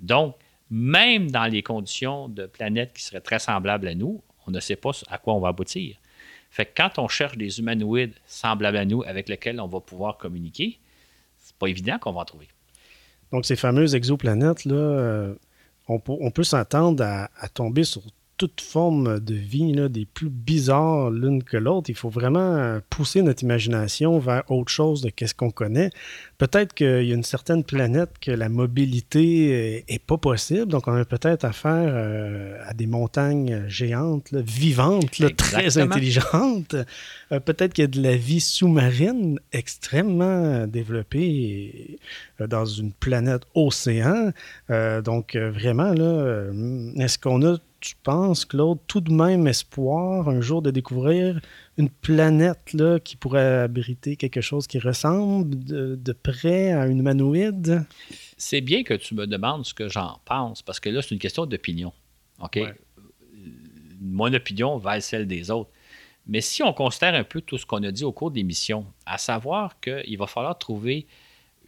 Donc, même dans les conditions de planètes qui seraient très semblables à nous, on ne sait pas à quoi on va aboutir. Fait que quand on cherche des humanoïdes semblables à nous avec lesquels on va pouvoir communiquer, c'est pas évident qu'on va en trouver. Donc, ces fameuses exoplanètes, là, euh, on, peut, s'attendre à, à, tomber sur toute forme de vie, des plus bizarres l'une que l'autre. Il faut vraiment pousser notre imagination vers autre chose de qu'est-ce qu'on connaît. Peut-être qu'il y a une certaine planète que la mobilité est, pas possible, donc on a peut-être affaire euh, à des montagnes géantes, vivantes, très intelligentes. Euh, peut-être qu'il y a de la vie sous-marine extrêmement développée euh, dans une planète océan. donc vraiment, là, est-ce qu'on a tu penses, Claude, tout de même espoir un jour de découvrir une planète là, qui pourrait abriter quelque chose qui ressemble de, près à une humanoïde? C'est bien que tu me demandes ce que j'en pense, parce que là, c'est une question d'opinion. OK? Mon opinion va celle des autres. Mais si on considère un peu tout ce qu'on a dit au cours de l'émission, à savoir qu'il va falloir trouver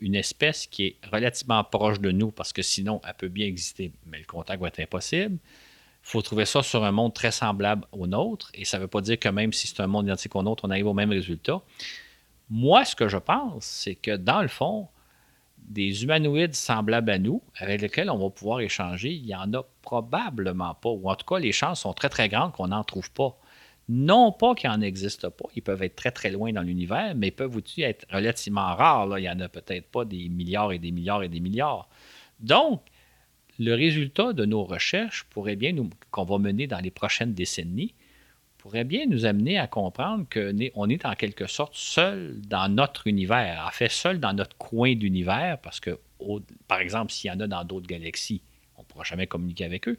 une espèce qui est relativement proche de nous, parce que sinon, elle peut bien exister, mais le contact va être impossible faut trouver ça sur un monde très semblable au nôtre. Et ça ne veut pas dire que même si c'est un monde identique au nôtre, on arrive au même résultat. Moi, ce que je pense, c'est que dans le fond, des humanoïdes semblables à nous, avec lesquels on va pouvoir échanger, il n'y en a probablement pas. Ou en tout cas, les chances sont très, très grandes qu'on n'en trouve pas. Non pas qu'il n'en existe pas, ils peuvent être très, très loin dans l'univers, mais ils peuvent aussi être relativement rares. Il n'y en a peut-être pas des milliards et des milliards et des milliards. Donc, le résultat de nos recherches pourrait bien qu'on va mener dans les prochaines décennies pourrait bien nous amener à comprendre qu'on est en quelque sorte seul dans notre univers, en fait seul dans notre coin d'univers, parce que, par exemple, s'il y en a dans d'autres galaxies, on ne pourra jamais communiquer avec eux.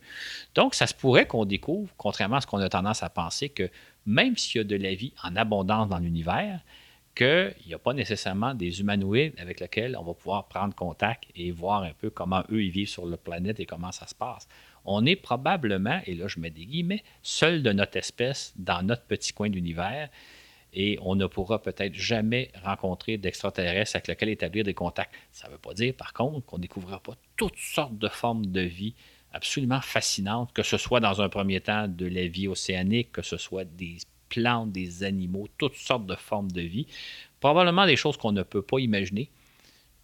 Donc, ça se pourrait qu'on découvre, contrairement à ce qu'on a tendance à penser, que même s'il y a de la vie en abondance dans l'univers, qu'il n'y a pas nécessairement des humanoïdes avec lesquels on va pouvoir prendre contact et voir un peu comment eux ils vivent sur la planète et comment ça se passe. On est probablement, et là je mets des guillemets, seul de notre espèce dans notre petit coin d'univers et on ne pourra peut-être jamais rencontrer d'extraterrestres avec lesquels établir des contacts. Ça ne veut pas dire, par contre, qu'on ne découvrira pas toutes sortes de formes de vie absolument fascinantes, que ce soit dans un premier temps de la vie océanique, que ce soit des plantes, des animaux, toutes sortes de formes de vie. Probablement des choses qu'on ne peut pas imaginer.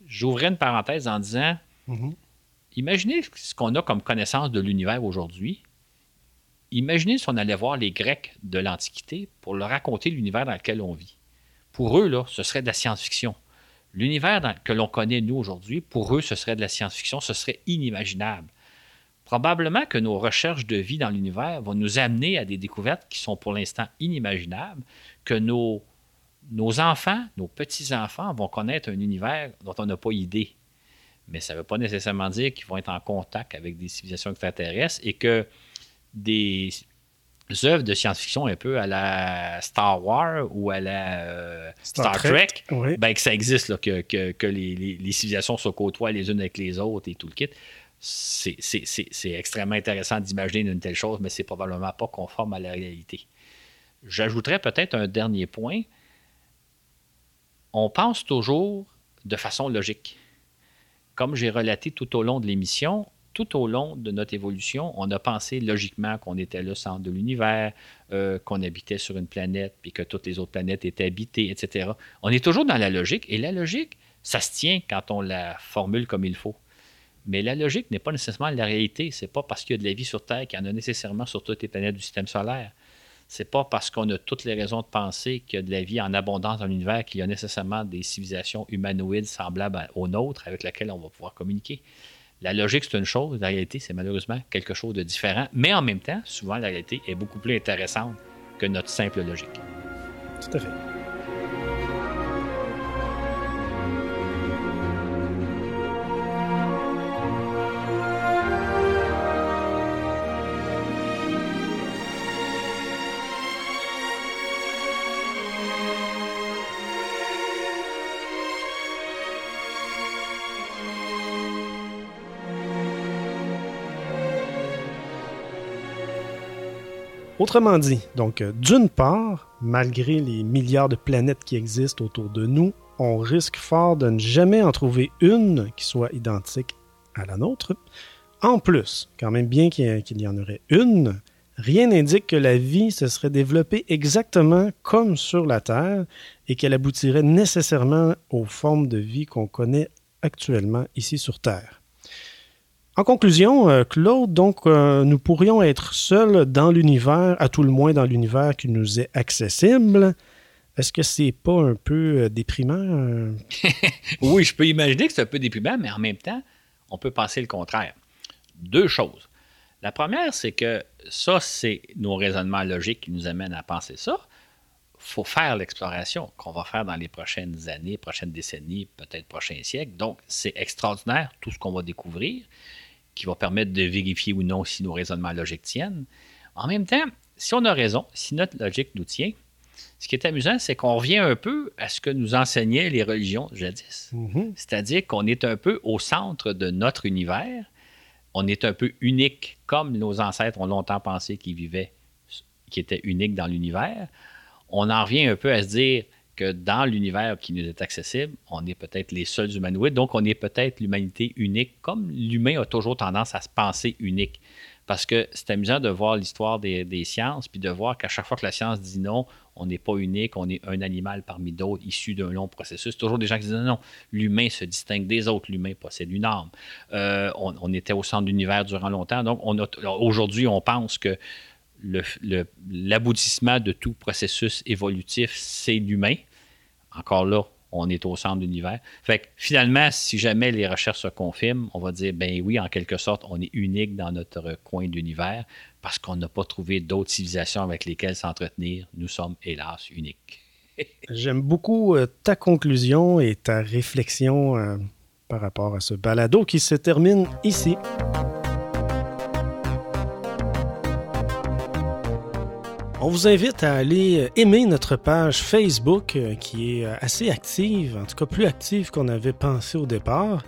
J'ouvrais une parenthèse en disant mhm. imaginez ce qu'on a comme connaissance de l'univers aujourd'hui. Imaginez si on allait voir les Grecs de l'Antiquité pour leur raconter l'univers dans lequel on vit. Pour eux, là, ce serait de la science-fiction. L'univers que l'on connaît, nous, aujourd'hui, pour eux, ce serait de la science-fiction, ce serait inimaginable probablement que nos recherches de vie dans l'univers vont nous amener à des découvertes qui sont pour l'instant inimaginables, que nos, nos enfants, nos petits-enfants vont connaître un univers dont on n'a pas idée. Mais ça ne veut pas nécessairement dire qu'ils vont être en contact avec des civilisations extraterrestres et que des œuvres de science-fiction un peu à la Star Wars ou à la euh, Star, Trek, ben, que ça existe, que, que, les, les, civilisations se côtoient les unes avec les autres et tout le kit c'est extrêmement intéressant d'imaginer une telle chose, mais c'est probablement pas conforme à la réalité. J'ajouterais peut-être un dernier point. On pense toujours de façon logique. Comme j'ai relaté tout au long de l'émission, tout au long de notre évolution, on a pensé logiquement qu'on était le centre de l'univers, euh, qu'on habitait sur une planète, puis que toutes les autres planètes étaient habitées, etc. On est toujours dans la logique, et la logique, ça se tient quand on la formule comme il faut. Mais la logique n'est pas nécessairement la réalité. C'est pas parce qu'il y a de la vie sur Terre qu'il y en a nécessairement sur toutes les planètes du système solaire. C'est pas parce qu'on a toutes les raisons de penser qu'il y a de la vie en abondance dans l'univers qu'il y a nécessairement des civilisations humanoïdes semblables aux nôtres avec lesquelles on va pouvoir communiquer. La logique, c'est une chose. La réalité, c'est malheureusement quelque chose de différent. Mais en même temps, souvent, la réalité est beaucoup plus intéressante que notre simple logique. Tout à fait. Autrement dit, donc euh, d'une part, malgré les milliards de planètes qui existent autour de nous, on risque fort de ne jamais en trouver une qui soit identique à la nôtre. en plus, quand même bien qu'il y en aurait une, rien n'indique que la vie se serait développée exactement comme sur la Terre et qu'elle aboutirait nécessairement aux formes de vie qu'on connaît actuellement ici sur Terre. En conclusion, euh, Claude, donc, euh, nous pourrions être seuls dans l'univers, à tout le moins dans l'univers qui nous est accessible. Est-ce que c'est pas un peu euh, déprimant? oui, je peux imaginer que c'est un peu déprimant, mais en même temps, on peut penser le contraire. Deux choses. La première, c'est que ça, c'est nos raisonnements logiques qui nous amènent à penser ça. Il faut faire l'exploration qu'on va faire dans les prochaines années, prochaines décennies, peut-être prochains siècles. Donc, c'est extraordinaire tout ce qu'on va découvrir qui va permettre de vérifier ou non si nos raisonnements logiques tiennent. En même temps, si on a raison, si notre logique nous tient, ce qui est amusant, c'est qu'on revient un peu à ce que nous enseignaient les religions jadis. Mm-hmm. C'est-à-dire qu'on est un peu au centre de notre univers. On est un peu unique, comme nos ancêtres ont longtemps pensé qu'ils vivaient, qui étaient uniques dans l'univers. On en revient un peu à se dire, que dans l'univers qui nous est accessible, on est peut-être les seuls humanoïdes, donc on est peut-être l'humanité unique, comme l'humain a toujours tendance à se penser unique. Parce que c'est amusant de voir l'histoire des, sciences, puis de voir qu'à chaque fois que la science dit non, on n'est pas unique, on est un animal parmi d'autres, issu d'un long processus. Toujours des gens qui disent non, l'humain se distingue des autres, l'humain possède une âme. Euh, on, était au centre de l'univers durant longtemps, donc aujourd'hui, on pense que l'aboutissement de tout processus évolutif, c'est l'humain. Encore là, on est au centre de l'univers. Fait que finalement, si jamais les recherches se confirment, on va dire, ben oui, en quelque sorte, on est unique dans notre coin d'univers parce qu'on n'a pas trouvé d'autres civilisations avec lesquelles s'entretenir. Nous sommes, hélas, uniques. J'aime beaucoup euh, ta conclusion et ta réflexion euh, par rapport à ce balado qui se termine ici. On vous invite à aller euh, aimer notre page Facebook euh, qui est euh, assez active, en tout cas plus active qu'on avait pensé au départ.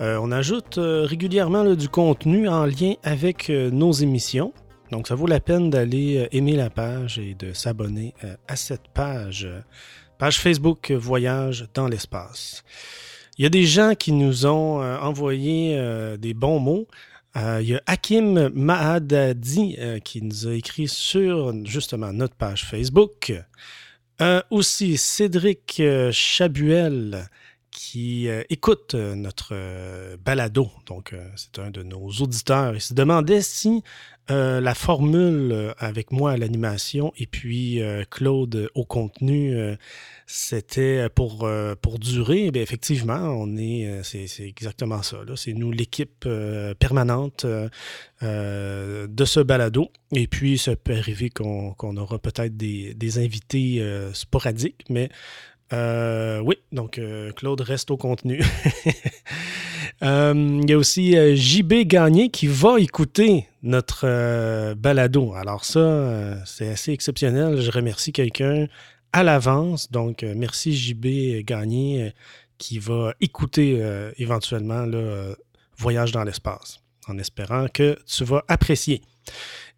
on ajoute régulièrement du contenu en lien avec nos émissions. Donc ça vaut la peine d'aller aimer la page et de s'abonner à cette page. Page Facebook Voyage dans l'espace. Il y a des gens qui nous ont envoyé des bons mots. Euh, il y a Hakim Mahadadi euh, qui nous a écrit sur justement notre page Facebook. Euh, aussi Cédric Chabuel qui écoute notre balado. Donc, c'est un de nos auditeurs. Il se demandait si la formule avec moi à l'animation et puis Claude au contenu c'était pour, euh, pour durer. Bien, effectivement, on est, euh, c'est, exactement ça. C'est nous l'équipe euh, permanente de ce balado. Et puis, ça peut arriver qu'on, aura peut-être des, des invités sporadiques, mais oui, donc Claude reste au contenu. Il y a aussi JB Gagné qui va écouter notre balado. Alors ça, c'est assez exceptionnel. Je remercie quelqu'un à l'avance. Donc, euh, merci JB Gagné euh, qui va écouter euh, éventuellement le Voyage dans l'espace, en espérant que tu vas apprécier.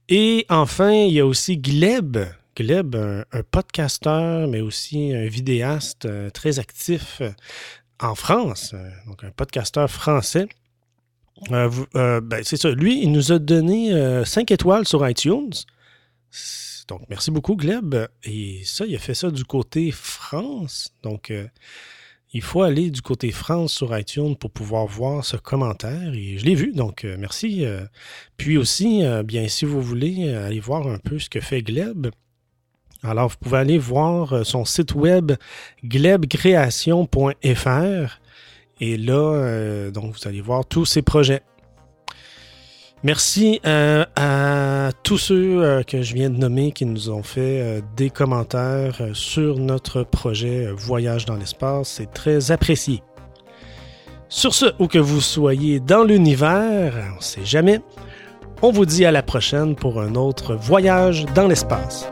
Et enfin, il y a aussi Gleb. Gleb, un, podcasteur, mais aussi un vidéaste très actif en France, donc un podcasteur français. Ben, c'est ça. Lui, il nous a donné 5 étoiles sur iTunes. Donc, merci beaucoup, Gleb. Et ça, il a fait ça du côté France. Donc, euh, il faut aller du côté France sur iTunes pour pouvoir voir ce commentaire. Et je l'ai vu, donc euh, merci. Euh. Puis aussi, bien, si vous voulez aller voir un peu ce que fait Gleb, alors vous pouvez aller voir son site web glebcreation.fr. Et là, donc, vous allez voir tous ses projets. Merci euh, à tous ceux euh, que je viens de nommer qui nous ont fait euh, des commentaires sur notre projet Voyage dans l'espace. C'est très apprécié. Sur ce, où que vous soyez dans l'univers, on ne sait jamais, on vous dit à la prochaine pour un autre voyage dans l'espace.